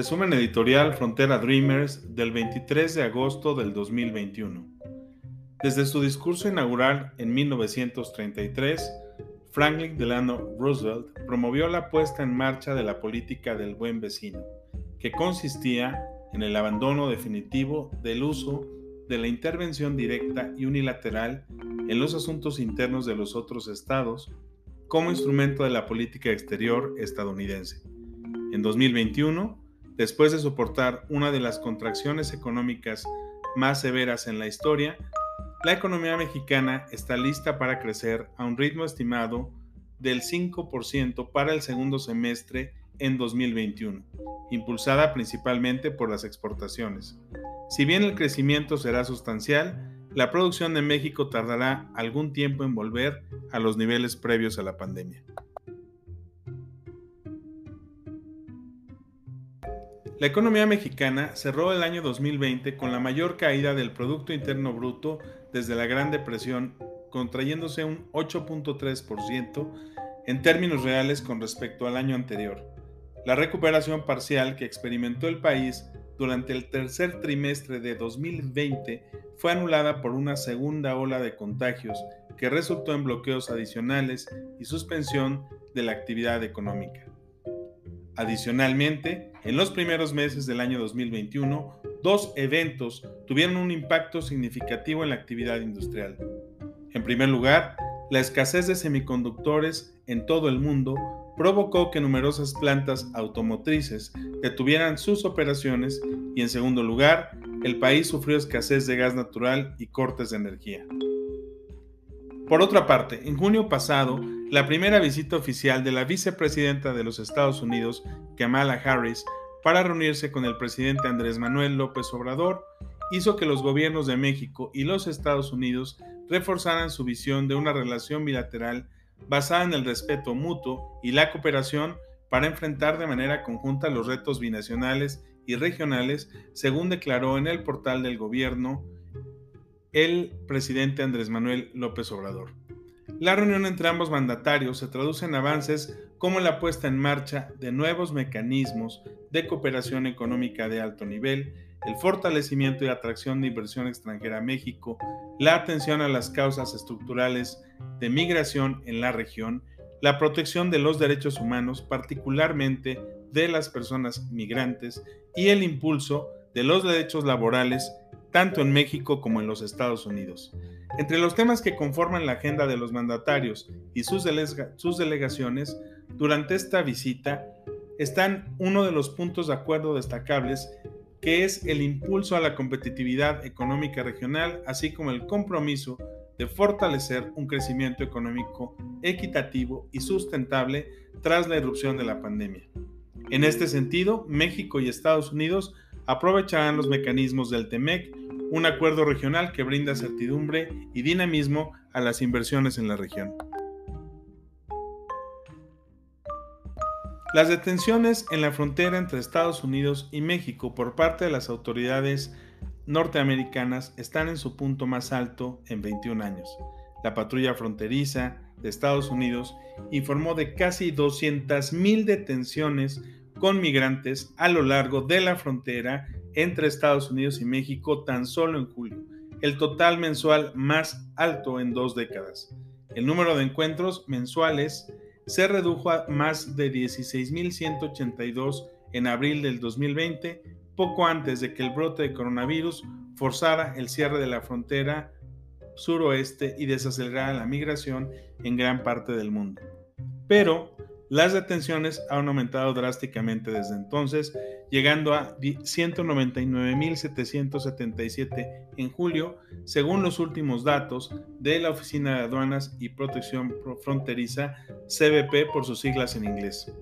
Resumen editorial Frontera Dreamers del 23 de agosto del 2021. Desde su discurso inaugural en 1933, Franklin Delano Roosevelt promovió la puesta en marcha de la política del buen vecino, que consistía en el abandono definitivo del uso de la intervención directa y unilateral en los asuntos internos de los otros estados como instrumento de la política exterior estadounidense. En 2021, después de soportar una de las contracciones económicas más severas en la historia, la economía mexicana está lista para crecer a un ritmo estimado del 5% para el segundo semestre en 2021, impulsada principalmente por las exportaciones. Si bien el crecimiento será sustancial, la producción de México tardará algún tiempo en volver a los niveles previos a la pandemia. La economía mexicana cerró el año 2020 con la mayor caída del Producto Interno Bruto desde la Gran Depresión, contrayéndose un 8.3% en términos reales con respecto al año anterior. La recuperación parcial que experimentó el país durante el tercer trimestre de 2020 fue anulada por una segunda ola de contagios que resultó en bloqueos adicionales y suspensión de la actividad económica. Adicionalmente, en los primeros meses del año 2021, dos eventos tuvieron un impacto significativo en la actividad industrial. En primer lugar, la escasez de semiconductores en todo el mundo provocó que numerosas plantas automotrices detuvieran sus operaciones y en segundo lugar, el país sufrió escasez de gas natural y cortes de energía. Por otra parte, en junio pasado, la primera visita oficial de la vicepresidenta de los Estados Unidos, Kamala Harris, para reunirse con el presidente Andrés Manuel López Obrador, hizo que los gobiernos de México y los Estados Unidos reforzaran su visión de una relación bilateral basada en el respeto mutuo y la cooperación para enfrentar de manera conjunta los retos binacionales y regionales, según declaró en el portal del gobierno el presidente Andrés Manuel López Obrador. La reunión entre ambos mandatarios se traduce en avances como la puesta en marcha de nuevos mecanismos de cooperación económica de alto nivel, el fortalecimiento y atracción de inversión extranjera a México, la atención a las causas estructurales de migración en la región, la protección de los derechos humanos, particularmente de las personas migrantes, y el impulso de los derechos laborales tanto en México como en los Estados Unidos. Entre los temas que conforman la agenda de los mandatarios y sus, delegaciones durante esta visita están uno de los puntos de acuerdo destacables que es el impulso a la competitividad económica regional, así como el compromiso de fortalecer un crecimiento económico equitativo y sustentable tras la irrupción de la pandemia. En este sentido, México y Estados Unidos aprovecharán los mecanismos del TEMEC, un acuerdo regional que brinda certidumbre y dinamismo a las inversiones en la región. Las detenciones en la frontera entre Estados Unidos y México por parte de las autoridades norteamericanas están en su punto más alto en 21 años. La patrulla fronteriza de Estados Unidos informó de casi 200.000 detenciones con migrantes a lo largo de la frontera entre Estados Unidos y México tan solo en julio, el total mensual más alto en dos décadas. El número de encuentros mensuales se redujo a más de 16.182 en abril del 2020, poco antes de que el brote de coronavirus forzara el cierre de la frontera suroeste y desacelerara la migración en gran parte del mundo. Pero las detenciones han aumentado drásticamente desde entonces, llegando a 199.777 en julio, según los últimos datos de la Oficina de Aduanas y Protección Fronteriza, CBP por sus siglas en inglés.